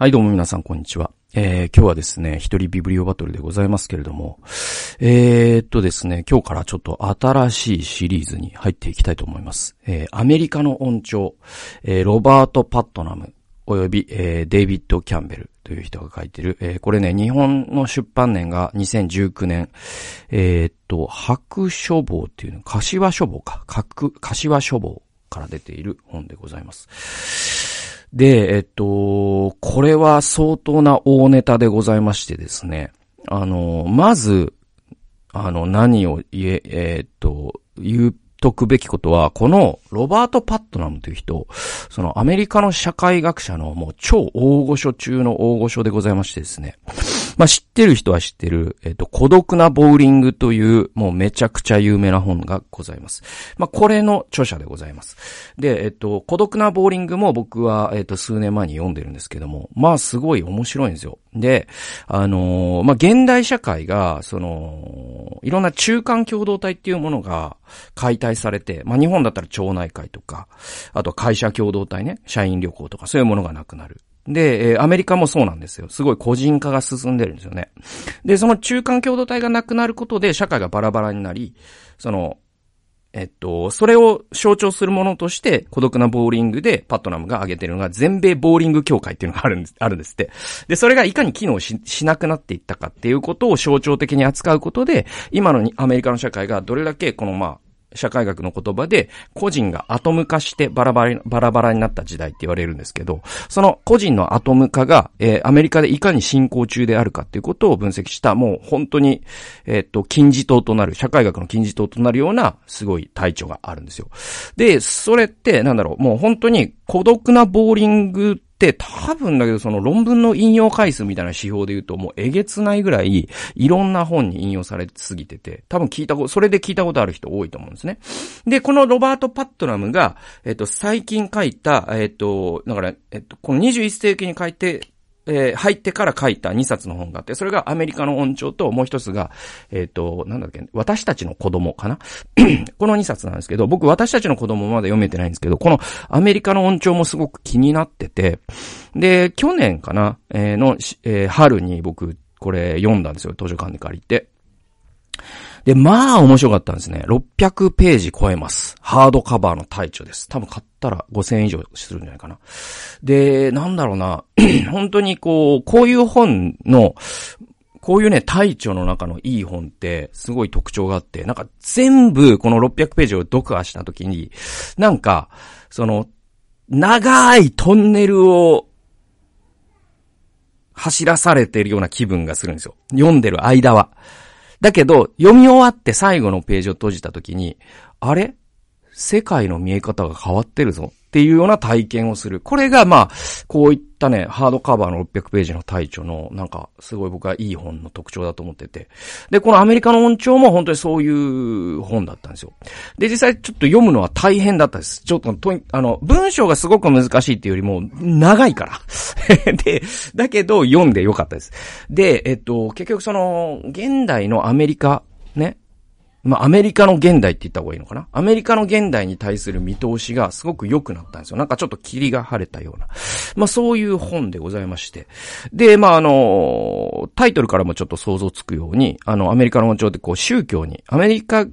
はい、どうも皆さん、こんにちは。えー、今日はですね、一人ビブリオバトルでございますけれども、えー、っとですね、今日からちょっと新しいシリーズに入っていきたいと思います。えー、アメリカの音調、えー、ロバート・パットナム、および、えー、デイビッド・キャンベルという人が書いてる、えー、これね、日本の出版年が2019年、えー、っと、白書房っていうの、柏書房か、柏書房から出ている本でございます。で、えっと、これは相当な大ネタでございましてですね。あの、まず、あの、何を言え、え、っと、言うとくべきことは、このロバート・パットナムという人、そのアメリカの社会学者のもう超大御所中の大御所でございましてですね。まあ、知ってる人は知ってる、えっ、と、孤独なボーリングという、もうめちゃくちゃ有名な本がございます。まあ、これの著者でございます。で、えっ、と、孤独なボーリングも僕は、えっ、と、数年前に読んでるんですけども、まあ、すごい面白いんですよ。で、あの、まあ、現代社会が、その、いろんな中間共同体っていうものが解体されて、まあ、日本だったら町内会とか、あと会社共同体ね、社員旅行とかそういうものがなくなる。で、え、アメリカもそうなんですよ。すごい個人化が進んでるんですよね。で、その中間共同体がなくなることで社会がバラバラになり、その、えっと、それを象徴するものとして、孤独なボーリングでパットナムが挙げてるのが、全米ボーリング協会っていうのがあるんです、あるんですって。で、それがいかに機能し、しなくなっていったかっていうことを象徴的に扱うことで、今のアメリカの社会がどれだけこのまあ、社会学の言葉で、個人がアトム化してバラバラ、バラバラになった時代って言われるんですけど、その個人のアトム化が、えー、アメリカでいかに進行中であるかっていうことを分析した、もう本当に、えー、っと、金字塔となる、社会学の金字塔となるような、すごい体調があるんですよ。で、それって、なんだろう、もう本当に孤独なボーリングって多分だけどその論文の引用回数みたいな指標で言うともうえげつないぐらいいろんな本に引用されすぎてて、多分聞いたこと、それで聞いたことある人多いと思うんですね。で、このロバート・パットナムが、えっと、最近書いた、えっと、だから、えっと、この21世紀に書いて、えー、入ってから書いた2冊の本があって、それがアメリカの音調と、もう一つが、えっ、ー、と、なんだっけ、私たちの子供かな？この2冊なんですけど、僕私たちの子供まだ読めてないんですけど、このアメリカの音調もすごく気になってて、で、去年かな、えー、の、えー、春に僕、これ読んだんですよ、図書館で借りて。で、まあ面白かったんですね。600ページ超えます。ハードカバーの大著です。多分買っったら5000円以上するんじゃないかな。で、なんだろうな。本当にこう、こういう本の、こういうね、大著の中のいい本って、すごい特徴があって、なんか全部この600ページを読破したときに、なんか、その、長いトンネルを走らされてるような気分がするんですよ。読んでる間は。だけど、読み終わって最後のページを閉じたときに、あれ？世界の見え方が変わってるぞっていうような体験をする。これが、まあ、こういったね、ハードカバーの600ページの体調の、なんか、すごい僕はいい本の特徴だと思ってて。で、このアメリカの音調も本当にそういう本だったんですよ。で、実際ちょっと読むのは大変だったです。ちょっと、とあの、文章がすごく難しいっていうよりも、長いから。で、だけど読んでよかったです。で、えっと、結局その、現代のアメリカ、ね、まあ、アメリカの現代って言った方がいいのかな？アメリカの現代に対する見通しがすごく良くなったんですよ。なんかちょっと霧が晴れたような。まあ、そういう本でございまして。で、まあ、あの、タイトルからもちょっと想像つくように、あの、アメリカの文章でこう宗教に、アメリカ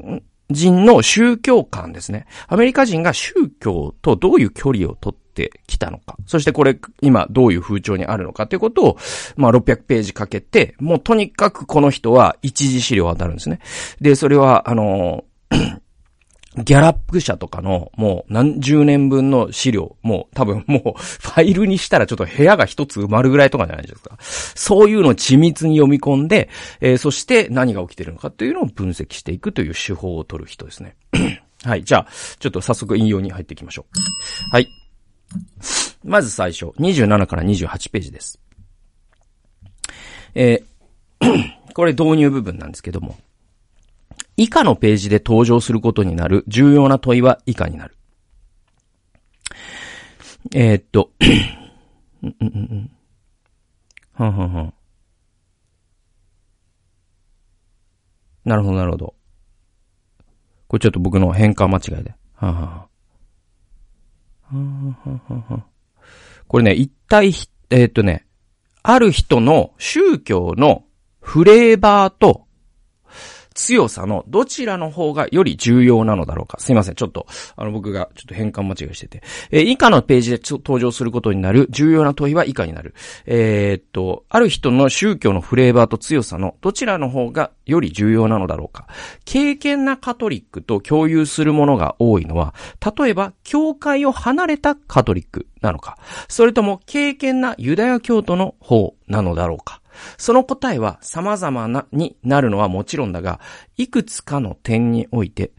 人の宗教観ですね。アメリカ人が宗教とどういう距離をとってってきたのか。そしてこれ、今どういう風潮にあるのかっていうことを、まあ600ページかけて、もうとにかくこの人は一時資料を当たるんですね。で、それは、あの ギャラップ社とかのもう何十年分の資料、もう多分もうファイルにしたらちょっと部屋が一つ埋まるぐらいとかじゃないですか。そういうのを緻密に読み込んで、えー、そして何が起きてるのかっていうのを分析していくという手法を取る人ですね。はい。じゃあ、ちょっと早速引用に入っていきましょう。はい。まず最初、27から28ページです。えー、これ導入部分なんですけども、以下のページで登場することになる重要な問いは以下になる。えー、っと、うんうんうん。はんはんはん。なるほど、なるほど。これちょっと僕の変換間違いで。はんはんはん。これね、一体、えー、っとね、ある人の宗教のフレーバーと強さのどちらの方がより重要なのだろうか。すいません。ちょっと、あの僕がちょっと変換間違いしてて。えー、以下のページで登場することになる重要な問いは以下になる。えー、っと、ある人の宗教のフレーバーと強さのどちらの方がより重要なのだろうか。経験なカトリックと共有するものが多いのは、例えば、教会を離れたカトリックなのか。それとも、経験なユダヤ教徒の方なのだろうか。その答えは様々な、になるのはもちろんだが、いくつかの点において、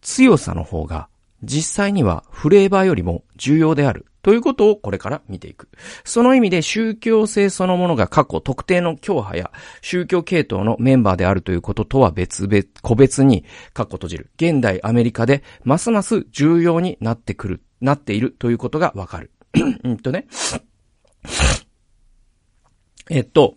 強さの方が実際にはフレーバーよりも重要であるということをこれから見ていく。その意味で宗教性そのものが過去特定の教派や宗教系統のメンバーであるということとは別々、個別に過去閉じる。現代アメリカでますます重要になってくる、なっているということがわかる。うんとね。えっと、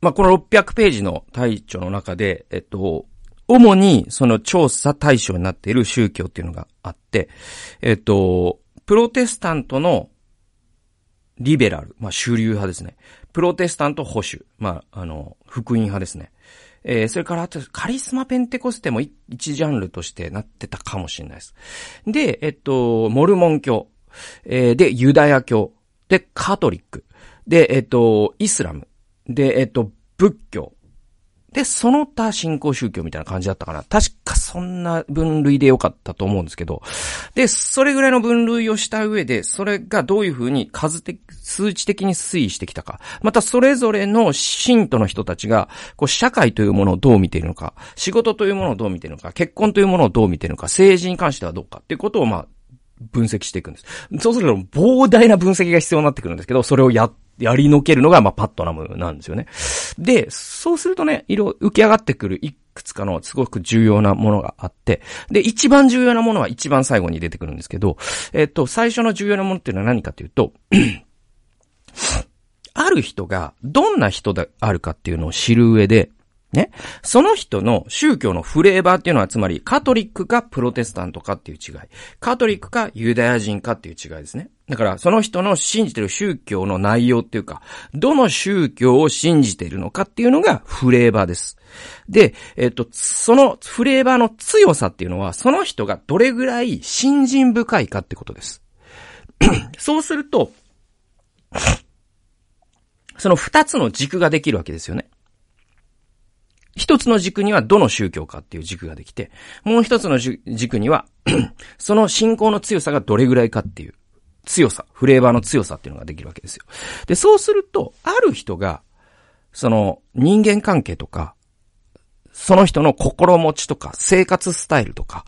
まあ、この600ページの対処の中で、えっと、主にその調査対象になっている宗教っていうのがあって、えっと、プロテスタントのリベラル、まあ、主流派ですね。プロテスタント保守、まあ、あの、福音派ですね。えー、それからあと、カリスマペンテコステも一ジャンルとしてなってたかもしれないです。で、えっと、モルモン教、えー、で、ユダヤ教、で、カトリック、で、えっと、イスラム。で、えっと、仏教。で、その他信仰宗教みたいな感じだったかな。確かそんな分類でよかったと思うんですけど。で、それぐらいの分類をした上で、それがどういうふうに数的、数値的に推移してきたか。またそれぞれの信徒の人たちが、こう、社会というものをどう見ているのか、仕事というものをどう見ているのか、結婚というものをどう見ているのか、政治に関してはどうかっていうことを、まあ、分析していくんです。そうすると膨大な分析が必要になってくるんですけど、それをや、やりのけるのが、まあ、パットナムなんですよね。で、そうするとね、色、浮き上がってくるいくつかのすごく重要なものがあって、で、一番重要なものは一番最後に出てくるんですけど、えっと、最初の重要なものっていうのは何かというと、ある人がどんな人であるかっていうのを知る上で、ね。その人の宗教のフレーバーっていうのは、つまり、カトリックかプロテスタントかっていう違い。カトリックかユダヤ人かっていう違いですね。だから、その人の信じてる宗教の内容っていうか、どの宗教を信じているのかっていうのがフレーバーです。で、えっと、そのフレーバーの強さっていうのは、その人がどれぐらい信心深いかってことです。そうすると、その二つの軸ができるわけですよね。一つの軸にはどの宗教かっていう軸ができて、もう一つの軸には その信仰の強さがどれぐらいかっていう強さ、フレーバーの強さっていうのができるわけですよ。で、そうすると、ある人が、その人間関係とか、その人の心持ちとか、生活スタイルとか、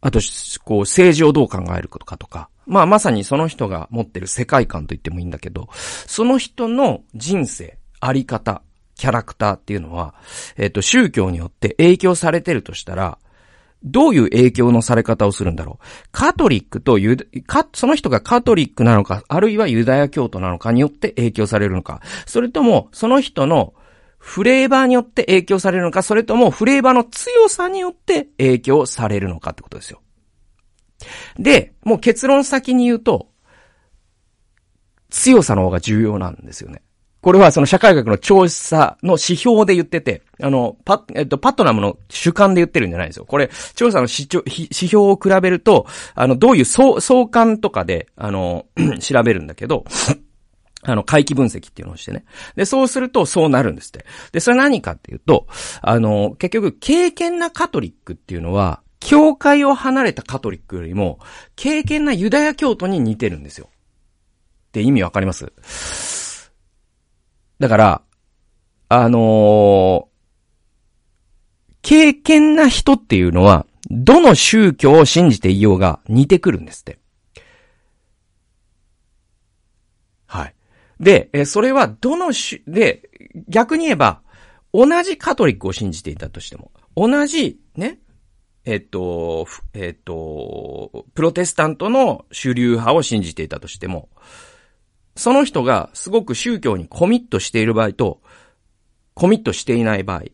あと、こう、政治をどう考えるかとか、まあ、まさにその人が持ってる世界観と言ってもいいんだけど、その人の人生、あり方、キャラクターっていうのは、えっ、と、宗教によって影響されてるとしたら、どういう影響のされ方をするんだろう？カトリックとユダ、その人がカトリックなのか、あるいはユダヤ教徒なのかによって影響されるのか。それとも、その人のフレーバーによって影響されるのか、それともフレーバーの強さによって影響されるのかってことですよ。で、もう結論先に言うと、強さの方が重要なんですよね。これはその社会学の調査の指標で言ってて、あの、パ、えっと、パットナムの主観で言ってるんじゃないですよ。これ、調査の指指標を比べると、あの、どういう相、相関とかで、あの、調べるんだけど、あの、回帰分析っていうのをしてね。で、そうすると、そうなるんですって。で、それ何かっていうと、あの、結局、経験なカトリックっていうのは、教会を離れたカトリックよりも、経験なユダヤ教徒に似てるんですよ。って意味わかります？だから、あのー、経験な人っていうのは、どの宗教を信じていようが似てくるんですって。はい。で、え、それはどの種、で、逆に言えば、同じカトリックを信じていたとしても、同じ、ね、えっと、えっと、プロテスタントの主流派を信じていたとしても、その人がすごく宗教にコミットしている場合と、コミットしていない場合、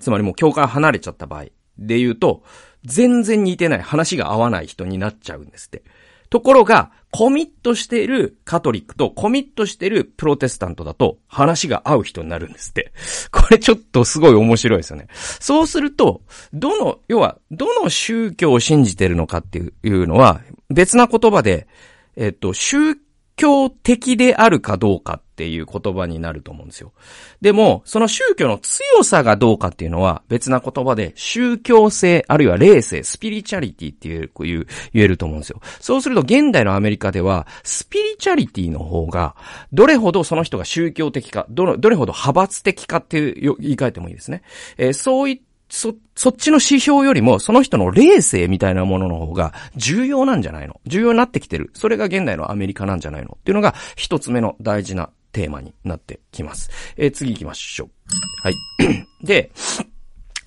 つまりもう教会離れちゃった場合で言うと、全然似てない話が合わない人になっちゃうんですって。ところが、コミットしているカトリックとコミットしているプロテスタントだと話が合う人になるんですって。これちょっとすごい面白いですよね。そうすると、どの、要は、どの宗教を信じてるのかっていうのは、別な言葉で、えっと、宗教的であるかどうかっていう言葉になると思うんですよ。でも、その宗教の強さがどうかっていうのは別な言葉で宗教性、あるいは霊性、スピリチャリティっていう、こういう、言えると思うんですよ。そうすると現代のアメリカでは、スピリチャリティの方が、どれほどその人が宗教的か、どの、どれほど派閥的かっていう言い換えてもいいですね。えー、そういったそ、そっちの指標よりも、その人の霊性みたいなものの方が重要なんじゃないの？重要になってきてる。それが現代のアメリカなんじゃないの？っていうのが一つ目の大事なテーマになってきます。えー、次行きましょう。はい。で、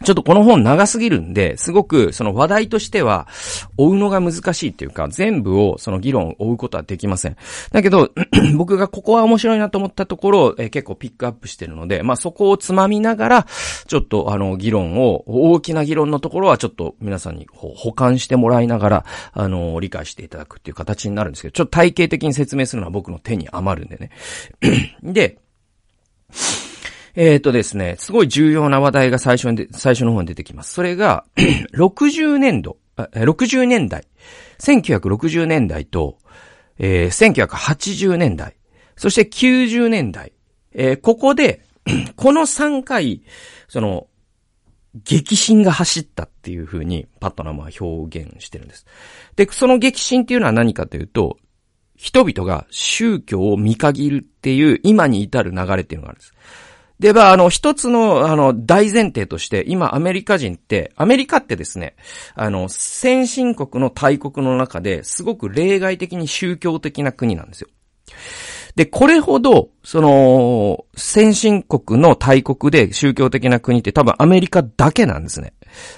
ちょっとこの本長すぎるんで、すごくその話題としては、追うのが難しいっていうか、全部をその議論を追うことはできません。だけど、僕がここは面白いなと思ったところを、えー、結構ピックアップしてるので、まあそこをつまみながら、ちょっとあの議論を、大きな議論のところはちょっと皆さんに保管してもらいながら、あの、理解していただくっていう形になるんですけど、ちょっと体系的に説明するのは僕の手に余るんでね。で、えっ、ー、とですね、すごい重要な話題が最初に最初の方に出てきます。それが、60年度、60年代、1960年代と、えー、1980年代、そして90年代、えー、ここで、この3回、その、激震が走ったっていう風にパットナムは表現してるんです。で、その激震っていうのは何かというと、人々が宗教を見限るっていう今に至る流れっていうのがあるんです。で、まあ、あの、一つの、あの、大前提として、今、アメリカ人って、アメリカってですね、あの、先進国の大国の中ですごく例外的に宗教的な国なんですよ。で、これほど、その、先進国の大国で宗教的な国って多分アメリカだけなんですね。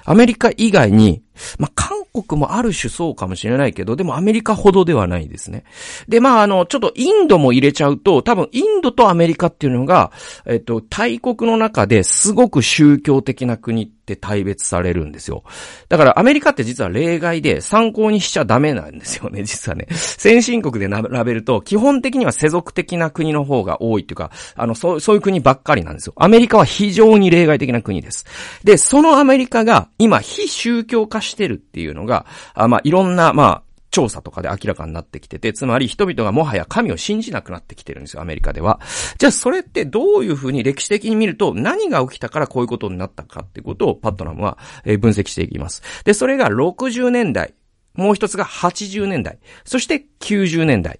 アメリカ以外に、まあ、韓国もある種そうかもしれないけど、でもアメリカほどではないですね。で、まあ、あの、ちょっとインドも入れちゃうと、多分インドとアメリカっていうのが、えっと、大国の中ですごく宗教的な国って大別されるんですよ。だからアメリカって実は例外で参考にしちゃダメなんですよね、実はね。先進国で並べると、基本的には世俗的な国の方が多いっていうか、あの、そう、そういう国ばっかりなんですよ。アメリカは非常に例外的な国です。で、そのアメリカが今非宗教化してるっていうのが、あまあ、いろんな、まあ、調査とかで明らかになってきてて、つまり人々がもはや神を信じなくなってきてるんですよ、アメリカでは。じゃあそれってどういうふうに歴史的に見ると何が起きたからこういうことになったかってことをパットナムは分析していきます。で、それが60年代、もう一つが80年代、そして90年代。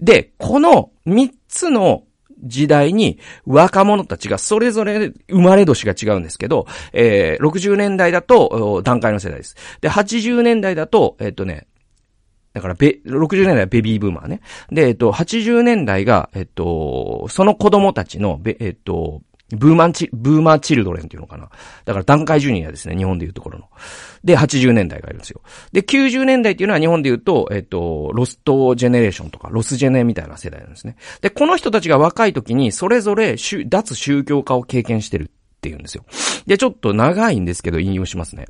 で、この3つの時代に若者たちがそれぞれ生まれ年が違うんですけど、えー、60年代だと段階の世代です。で、80年代だと、えっ、とね、だから、べ、60年代はベビーブーマーね。で、えっと、80年代が、えっと、その子供たちの、べ、えっと、ブーマンチ、ブーマーチルドレンっていうのかな。だから段階ジュニアですね、日本でいうところの。で、80年代がいるんですよ。で、90年代っていうのは日本で言うと、えっと、ロストジェネレーションとか、ロスジェネみたいな世代なんですね。で、この人たちが若い時に、それぞれ、脱宗教化を経験してるっていうんですよ。で、ちょっと長いんですけど、引用しますね。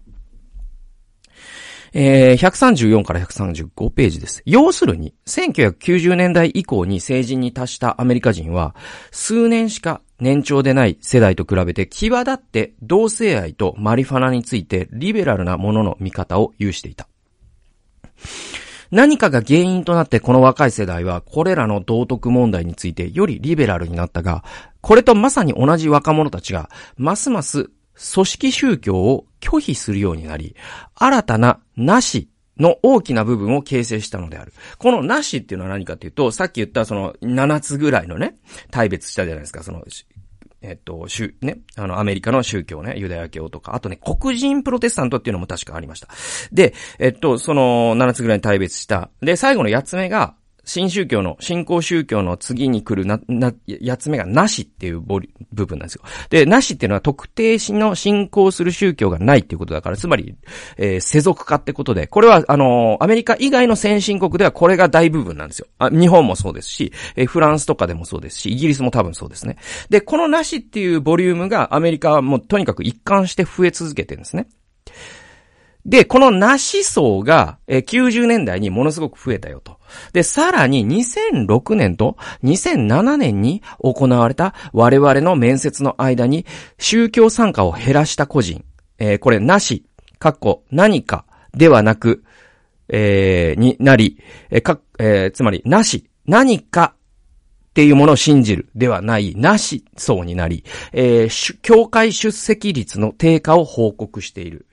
えー、134から135ページです。要するに、1990年代以降に成人に達したアメリカ人は、数年しか年長でない世代と比べて際立って同性愛とマリファナについてリベラルなものの見方を有していた。何かが原因となってこの若い世代はこれらの道徳問題についてよりリベラルになったが、これとまさに同じ若者たちがますます組織宗教を拒否するようになり、新たななしの大きな部分を形成したのである。このなしっていうのは何かっていうと、さっき言ったその7つぐらいのね、大別したじゃないですか、その、えっと、宗、ね、あの、アメリカの宗教ね、ユダヤ教とか、あとね、黒人プロテスタントっていうのも確かありました。で、えっと、その7つぐらいに大別した。で、最後の8つ目が、新宗教の、新興宗教の次に来るな、な、やつ目がなしっていうボリ部分なんですよ。で、なしっていうのは特定しの信仰する宗教がないっていうことだから、つまり、えー、世俗化ってことで、これは、あのー、アメリカ以外の先進国ではこれが大部分なんですよ。あ日本もそうですし、えー、フランスとかでもそうですし、イギリスも多分そうですね。で、このなしっていうボリュームがアメリカはもうとにかく一貫して増え続けてるんですね。で、このなし層が、えー、90年代にものすごく増えたよと。で、さらに2006年と2007年に行われた我々の面接の間に宗教参加を減らした個人、えー、これなし、かっこ何かではなく、えー、になり、えー、か、えー、つまりなし、何かっていうものを信じるではない、なし層になり、えー、教会出席率の低下を報告している。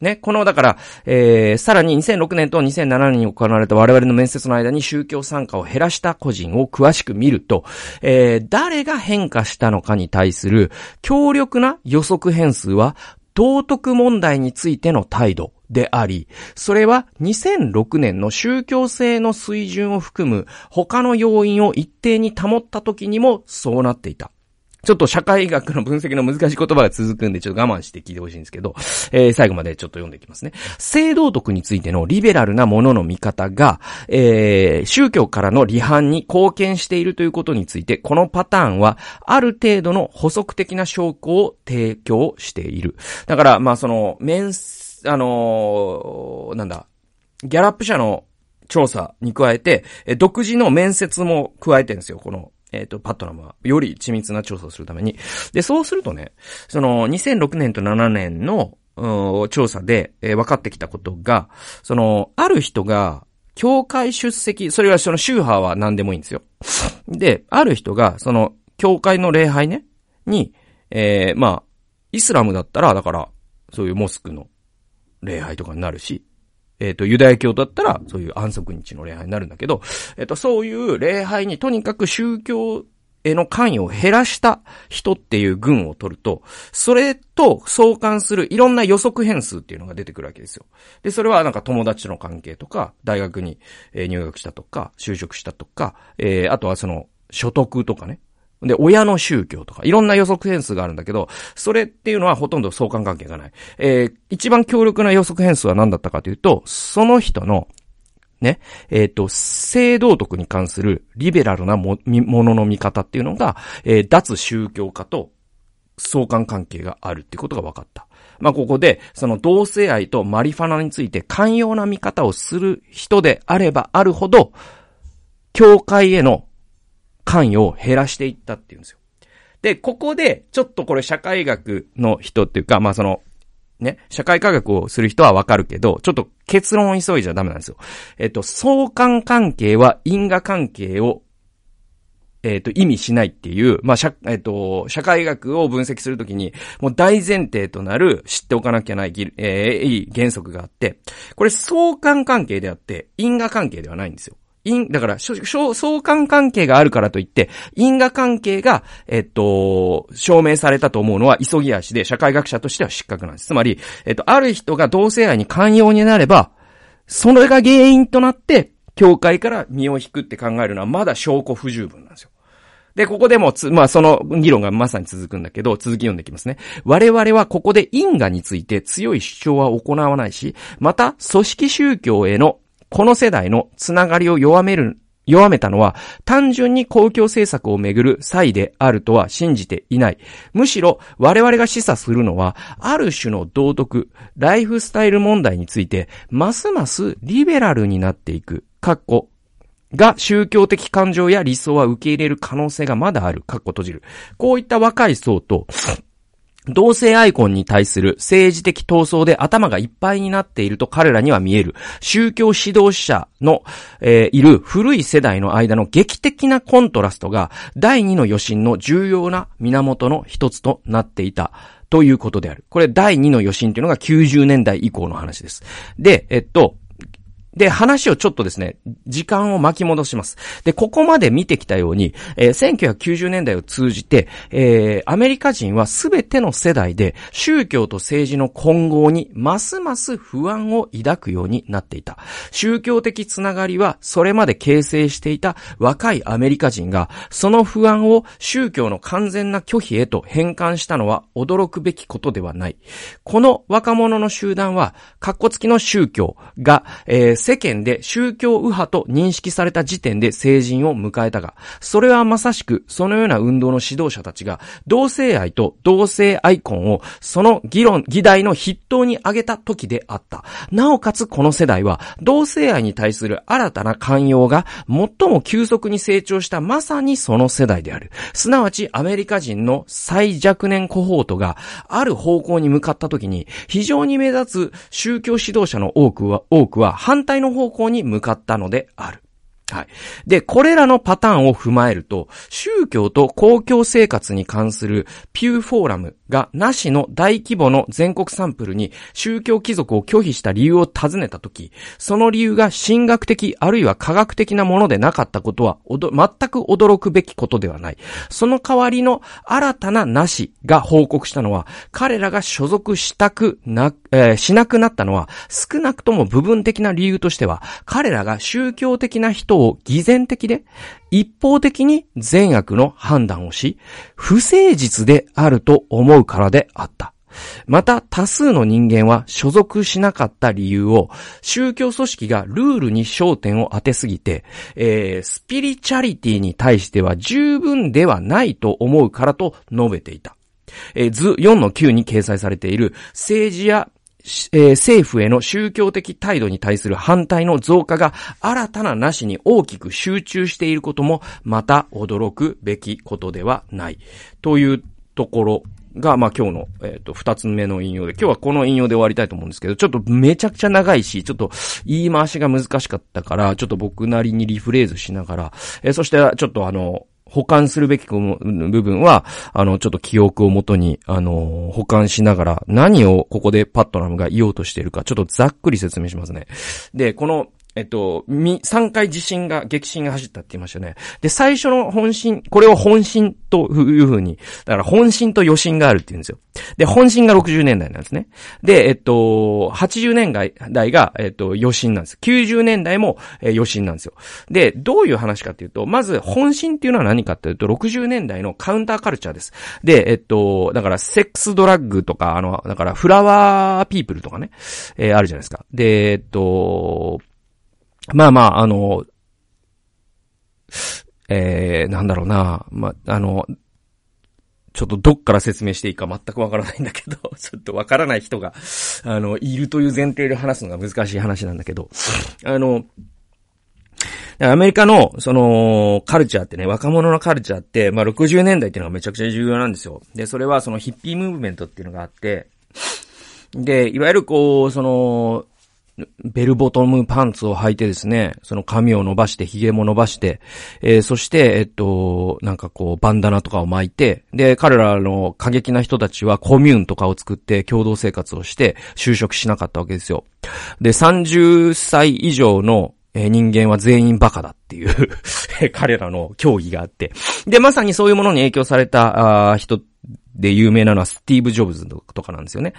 ね、この、だから、えー、さらに2006年と2007年に行われた我々の面接の間に宗教参加を減らした個人を詳しく見ると、えー、誰が変化したのかに対する強力な予測変数は、道徳問題についての態度、であり、それは2006年の宗教性の水準を含む他の要因を一定に保った時にもそうなっていた。ちょっと社会学の分析の難しい言葉が続くんで、ちょっと我慢して聞いてほしいんですけど、えー、最後までちょっと読んでいきますね。性道徳についてのリベラルなものの見方が、えー、宗教からの離反に貢献しているということについて、このパターンは、ある程度の補足的な証拠を提供している。だから、まあその、面あのー、なんだ、ギャラップ社の調査に加えて、え独自の面接も加えてるんですよ、この、えっ、ー、と、パットナムは。より緻密な調査をするために。で、そうするとね、その、2006年と7年の、調査で、えー、分かってきたことが、その、ある人が、教会出席、それはその宗派は何でもいいんですよ。で、ある人が、その、教会の礼拝ね、に、えー、まあ、イスラムだったら、だから、そういうモスクの礼拝とかになるし、えっ、ー、と、ユダヤ教だったら、そういう安息日の礼拝になるんだけど、えっ、ー、と、そういう礼拝にとにかく宗教への関与を減らした人っていう群を取ると、それと相関するいろんな予測変数っていうのが出てくるわけですよ。で、それはなんか友達との関係とか、大学に入学したとか、就職したとか、えー、あとはその、所得とかね。で、親の宗教とか、いろんな予測変数があるんだけど、それっていうのはほとんど相関関係がない。えー、一番強力な予測変数は何だったかというと、その人の、ね、えっ、ー、と、性道徳に関するリベラルなも、ものの見方っていうのが、えー、脱宗教化と相関関係があるってことが分かった。まあ、ここで、その同性愛とマリファナについて寛容な見方をする人であればあるほど、教会への関与を減らしていったっていうんですよ。で、ここで、ちょっとこれ社会学の人っていうか、まあその、ね、社会科学をする人はわかるけど、ちょっと結論を急いじゃダメなんですよ。えっと、相関関係は因果関係を、えっと、意味しないっていう、まあ、社、えっと、社会学を分析するときに、もう大前提となる知っておかなきゃない、えー、いい原則があって、これ相関関係であって、因果関係ではないんですよ。因、だから、相関関係があるからといって、因果関係が、えっと、証明されたと思うのは急ぎ足で、社会学者としては失格なんです。つまり、えっと、ある人が同性愛に寛容になれば、それが原因となって、教会から身を引くって考えるのはまだ証拠不十分なんですよ。で、ここでも、まあ、その議論がまさに続くんだけど、続き読んでいきますね。我々はここで因果について強い主張は行わないし、また、組織宗教へのこの世代のつながりを弱める、弱めたのは単純に公共政策をめぐる際であるとは信じていない。むしろ我々が示唆するのは、ある種の道徳、ライフスタイル問題について、ますますリベラルになっていく、かっこ、が宗教的感情や理想は受け入れる可能性がまだある、かっこ閉じる。こういった若い層と、同性アイコンに対する政治的闘争で頭がいっぱいになっていると彼らには見える宗教指導者の、えー、いる古い世代の間の劇的なコントラストが第二の余震の重要な源の一つとなっていた。ということである。これ第二の余震というのが90年代以降の話です。で、えっと、で、話をちょっとですね、時間を巻き戻します。で、ここまで見てきたように、えー、1990年代を通じて、えー、アメリカ人はすべての世代で宗教と政治の混合にますます不安を抱くようになっていた。宗教的つながりはそれまで形成していた若いアメリカ人が、その不安を宗教の完全な拒否へと変換したのは驚くべきことではない。この若者の集団は、格好付きの宗教が、えー世間で宗教右派と認識された時点で成人を迎えたが、それはまさしくそのような運動の指導者たちが同性愛と同性アイコンをその議論、議題の筆頭に挙げた時であった。なおかつこの世代は同性愛に対する新たな寛容が最も急速に成長したまさにその世代である。すなわちアメリカ人の最若年コホートがある方向に向かった時に非常に目立つ宗教指導者の多くは、多くは反対の方向に向かったのである。はい。で、これらのパターンを踏まえると、宗教と公共生活に関するピューフォーラムがなしの大規模の全国サンプルに宗教貴族を拒否した理由を尋ねたとき、その理由が神学的あるいは科学的なものでなかったことは、全く驚くべきことではない。その代わりの新たななしが報告したのは、彼らが所属したくな、えー、しなくなったのは、少なくとも部分的な理由としては、彼らが宗教的な人を偽善的で、一方的に善悪の判断をし、不誠実であると思うからであった。また、多数の人間は所属しなかった理由を、宗教組織がルールに焦点を当てすぎて、えー、スピリチャリティに対しては十分ではないと思うからと述べていた。えー、図4の9に掲載されている政治やえ、政府への宗教的態度に対する反対の増加が新たななしに大きく集中していることもまた驚くべきことではない。というところが、まあ、今日の、えっ、ー、と、二つ目の引用で、今日はこの引用で終わりたいと思うんですけど、ちょっとめちゃくちゃ長いし、ちょっと言い回しが難しかったから、ちょっと僕なりにリフレーズしながら、えー、そしてちょっとあの、保管するべき部分は、あの、ちょっと記憶をもとに、あの、保管しながら、何をここでパットナムが言おうとしているか、ちょっとざっくり説明しますね。で、この、えっと、み、3回地震が、激震が走ったって言いましたね。で、最初の本震、これを本震というふうに、だから本震と余震があるって言うんですよ。で、本震が60年代なんですね。で、えっと、80年代が、えっと、余震なんです。90年代も、え余震なんですよ。で、どういう話かっていうと、まず、本震っていうのは何かっていうと、60年代のカウンターカルチャーです。で、えっと、だから、セックスドラッグとか、あの、だから、フラワーピープルとかね、えー、あるじゃないですか。で、えっと、まあまあ、あの、えー、なんだろうな、まあ、あの、ちょっとどっから説明していいか全くわからないんだけど、ちょっとわからない人が、あの、いるという前提で話すのが難しい話なんだけど、あの、アメリカの、その、カルチャーってね、若者のカルチャーって、まあ、60年代っていうのがめちゃくちゃ重要なんですよ。で、それはそのヒッピームーブメントっていうのがあって、で、いわゆるこう、その、ベルボトムパンツを履いてですね、その髪を伸ばして、髭も伸ばして、えー、そして、えっと、なんかこう、バンダナとかを巻いて、で、彼らの過激な人たちはコミューンとかを作って共同生活をして就職しなかったわけですよ。で、30歳以上のえ人間は全員バカだっていう 彼らの競技があって。で、まさにそういうものに影響されたあ人で有名なのはスティーブ・ジョブズとかなんですよね。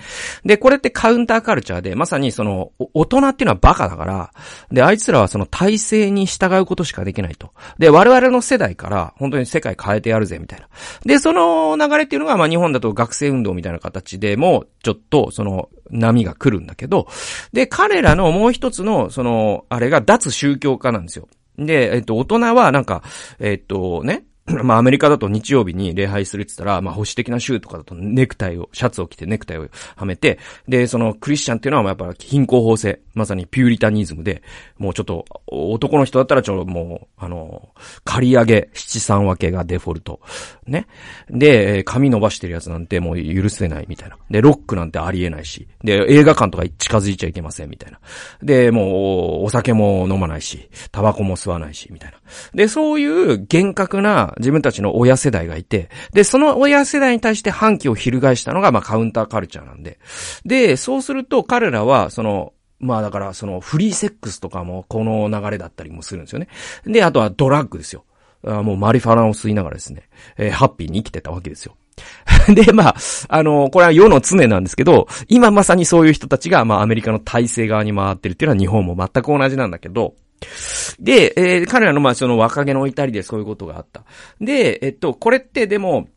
で、これってカウンターカルチャーで、まさにその、大人っていうのはバカだから、で、あいつらはその体制に従うことしかできないと。で、我々の世代から、本当に世界変えてやるぜ、みたいな。で、その流れっていうのが、まあ日本だと学生運動みたいな形でも、ちょっと、その、波が来るんだけど、で、彼らのもう一つの、その、あれが脱宗教化なんですよ。で、えっと、大人はなんか、えっとね、まあアメリカだと日曜日に礼拝するって言ったら、まあ保守的な州とかだとネクタイを、シャツを着てネクタイをはめて、で、そのクリスチャンっていうのはやっぱ貧困法制、まさにピューリタニズムで、もうちょっと男の人だったらちょっともう、あの、借り上げ、七三分けがデフォルト。ね。で、髪伸ばしてるやつなんてもう許せないみたいな。で、ロックなんてありえないし。で、映画館とか近づいちゃいけませんみたいな。で、もう、お酒も飲まないし、タバコも吸わないし、みたいな。で、そういう厳格な自分たちの親世代がいて、で、その親世代に対して反旗を翻したのが、まあ、カウンターカルチャーなんで。で、そうすると彼らは、その、まあだから、そのフリーセックスとかもこの流れだったりもするんですよね。で、あとはドラッグですよ。あもうマリファナを吸いながらですね、えー、ハッピーに生きてたわけですよ。で、まあ、あの、これは世の常なんですけど、今まさにそういう人たちが、まあアメリカの体制側に回ってるっていうのは日本も全く同じなんだけど、で、えー、彼らのまあその若気の至りでそういうことがあった。で、えっと、これってでも、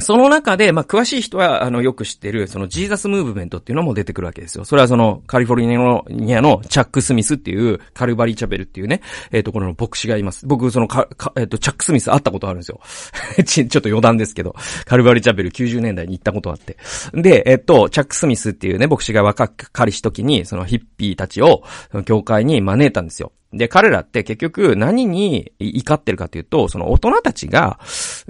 その中で、まあ、詳しい人は、あの、よく知ってる、その、ジーザスムーブメントっていうのも出てくるわけですよ。それはその、カリフォルニアのチャック・スミスっていう、カルバリー・チャベルっていうね、えっ、ー、と、この牧師がいます。僕、その、か、かえっ、ー、と、チャック・スミス会ったことあるんですよ。ち、ちょっと余談ですけど、カルバリー・チャベル90年代に行ったことあって。で、えっ、ー、と、チャック・スミスっていうね、牧師が若かりし時に、その、ヒッピーたちを、教会に招いたんですよ。で、彼らって結局何に怒ってるかというと、その大人たちが、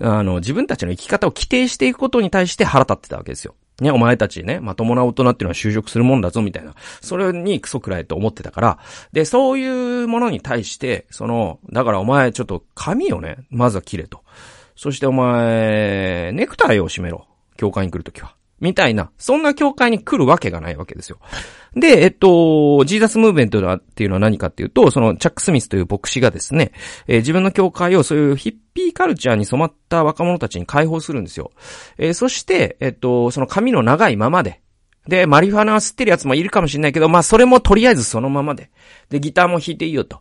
あの、自分たちの生き方を規定していくことに対して腹立ってたわけですよ。ね、お前たちね、まともな大人っていうのは就職するもんだぞ、みたいな。それにクソくらいと思ってたから。で、そういうものに対して、その、だからお前ちょっと髪をね、まずは切れと。そしてお前、ネクタイを締めろ。教会に来るときは。みたいな、そんな教会に来るわけがないわけですよ。で、えっと、ジーザスムーブメントっていうのは何かっていうと、そのチャック・スミスという牧師がですね、えー、自分の教会をそういうヒッピーカルチャーに染まった若者たちに解放するんですよ。えー、そして、えっと、その髪の長いままで、で、マリファナを吸ってるやつもいるかもしれないけど、まあそれもとりあえずそのままで。で、ギターも弾いていいよと。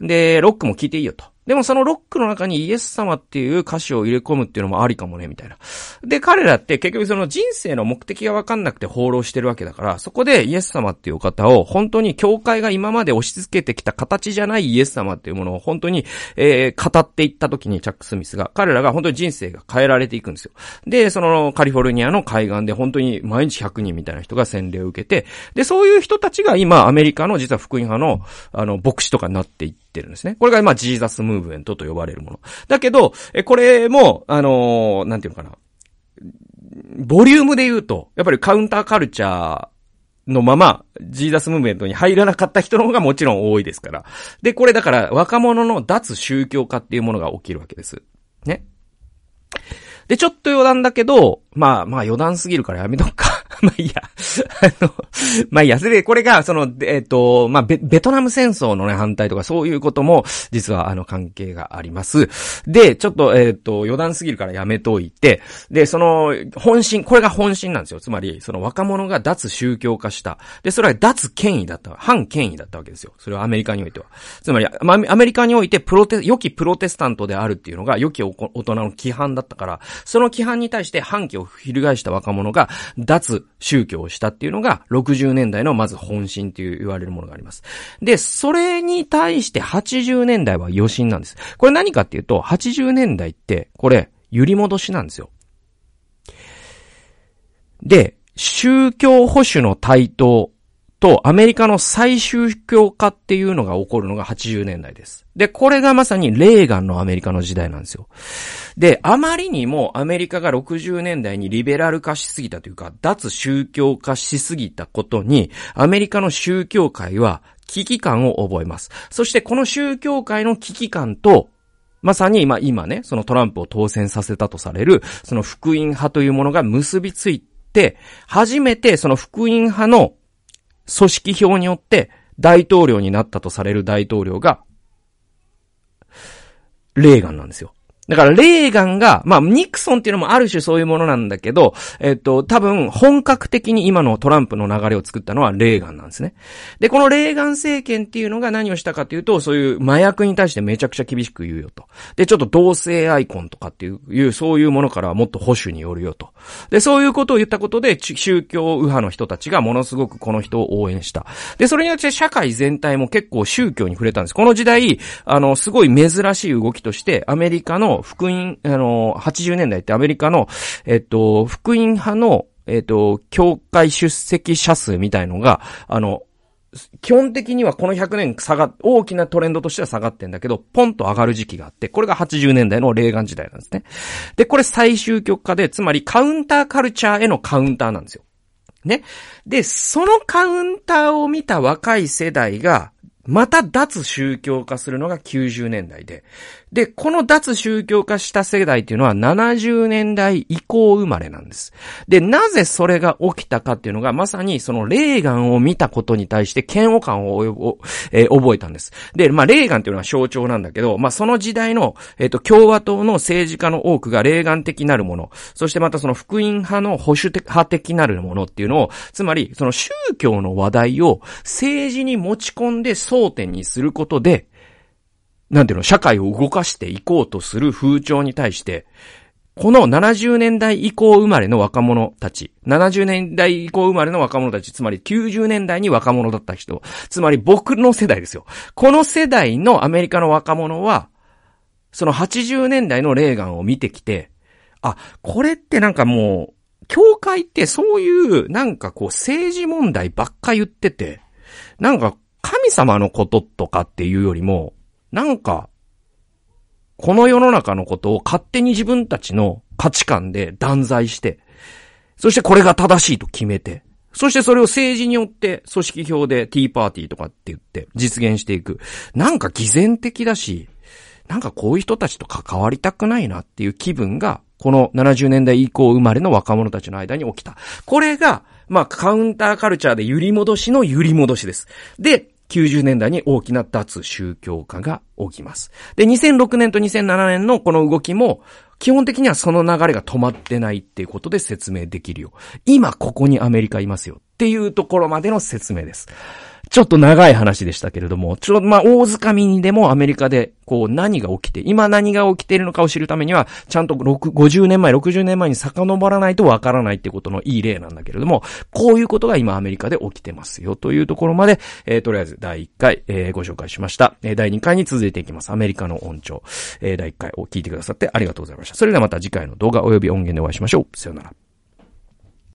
で、ロックも聴いていいよと。でもそのロックの中にイエス様っていう歌詞を入れ込むっていうのもありかもね、みたいな。で、彼らって結局その人生の目的がわかんなくて放浪してるわけだから、そこでイエス様っていう方を本当に教会が今まで押し付けてきた形じゃないイエス様っていうものを本当に、えー、語っていった時にチャック・スミスが、彼らが本当に人生が変えられていくんですよ。で、そのカリフォルニアの海岸で本当に毎日100人みたいな人が洗礼を受けて、で、そういう人たちが今アメリカの実は福音派の、あの、牧師とかになっていって、ってるんですね。これが、まあ、ジーザスムーブメントと呼ばれるもの。だけど、え、これも、あのー、なんていうのかな。ボリュームで言うと、やっぱりカウンターカルチャーのまま、ジーザスムーブメントに入らなかった人の方がもちろん多いですから。で、これだから若者の脱宗教化っていうものが起きるわけです。ね。で、ちょっと余談だけど、まあまあ余談すぎるからやめとくか。まあいいや。あの、まあいいや。それで、これが、その、えっ、ー、と、まあベ、ベトナム戦争のね、反対とかそういうことも、実は、あの、関係があります。で、ちょっと、えっ、ー、と、余談すぎるからやめといて、で、その、本心、これが本心なんですよ。つまり、その若者が脱宗教化した。で、それは脱権威だった。反権威だったわけですよ。それはアメリカにおいては。つまり、アメリカにおいて、プロテ、良きプロテスタントであるっていうのが、良き大人の規範だったから、その規範に対して反旗を翻した若者が、脱宗教をしたっていうのが、60年代のまず本心っていう言われるものがあります。で、それに対して80年代は余震なんです。これ何かっていうと、80年代って、これ、揺り戻しなんですよ。で、宗教保守の台頭とアメリカの再宗教化っていうのが起こるのが80年代です。で、これがまさにレーガンのアメリカの時代なんですよ。で、あまりにもアメリカが60年代にリベラル化しすぎたというか、脱宗教化しすぎたことに、アメリカの宗教界は危機感を覚えます。そしてこの宗教界の危機感と、まさに、まあ今ね、そのトランプを当選させたとされる、その福音派というものが結びついて、初めてその福音派の組織票によって大統領になったとされる大統領が、レーガンなんですよ。だから、レーガンが、まあ、ニクソンっていうのもある種そういうものなんだけど、えっと、多分、本格的に今のトランプの流れを作ったのはレーガンなんですね。で、このレーガン政権っていうのが何をしたかっていうと、そういう麻薬に対してめちゃくちゃ厳しく言うよと。で、ちょっと同性アイコンとかっていう、いうそういうものからはもっと保守によるよと。で、そういうことを言ったことで、宗教右派の人たちがものすごくこの人を応援した。で、それによって社会全体も結構宗教に触れたんです。この時代、あの、すごい珍しい動きとして、アメリカの福音、あの、80年代ってアメリカの、えっと、福音派の、えっと、教会出席者数みたいのが、あの、基本的にはこの100年下が、大きなトレンドとしては下がってんだけど、ポンと上がる時期があって、これが80年代の霊眼時代なんですね。で、これ最終極化で、つまりカウンターカルチャーへのカウンターなんですよ。ね。で、そのカウンターを見た若い世代が、また脱宗教化するのが90年代で。で、この脱宗教化した世代っていうのは70年代以降生まれなんです。で、なぜそれが起きたかっていうのが、まさにそのレーガンを見たことに対して嫌悪感を、えー、覚えたんです。で、まあ、レーガンっていうのは象徴なんだけど、まあ、その時代の、えっ、ー、と、共和党の政治家の多くがレーガン的なるもの、そしてまたその福音派の保守派的なるものっていうのを、つまり、その宗教の話題を政治に持ち込んで争点にすることで、なんていうの、社会を動かしていこうとする風潮に対して、この70年代以降生まれの若者たち、70年代以降生まれの若者たち、つまり90年代に若者だった人、つまり僕の世代ですよ。この世代のアメリカの若者は、その80年代のレーガンを見てきて、あ、これってなんかもう、教会ってそういうなんかこう政治問題ばっか言ってて、なんか神様のこととかっていうよりも、なんかこの世の中のことを勝手に自分たちの価値観で断罪して、そしてこれが正しいと決めて、そしてそれを政治によって組織票でティーパーティーとかって言って実現していく。なんか偽善的だし、なんかこういう人たちと関わりたくないなっていう気分が、この70年代以降生まれの若者たちの間に起きた。これが、まあカウンターカルチャーで揺り戻しの揺り戻しです。で、90年代に大きな脱宗教化が起きます。で、2006年と2007年のこの動きも、基本的にはその流れが止まってないっていうことで説明できるよ。今ここにアメリカいますよっていうところまでの説明です。ちょっと長い話でしたけれども、ちょっとまあ、大掴みにでもアメリカで、こう、何が起きて、今何が起きているのかを知るためには、ちゃんと6、50年前、60年前に遡らないとわからないってことのいい例なんだけれども、こういうことが今アメリカで起きてますよ、というところまで、えー、とりあえず第1回、えー、ご紹介しました。えー、第2回に続いていきます。アメリカの音調。えー、第1回を聞いてくださってありがとうございました。それではまた次回の動画及び音源でお会いしましょう。さよなら。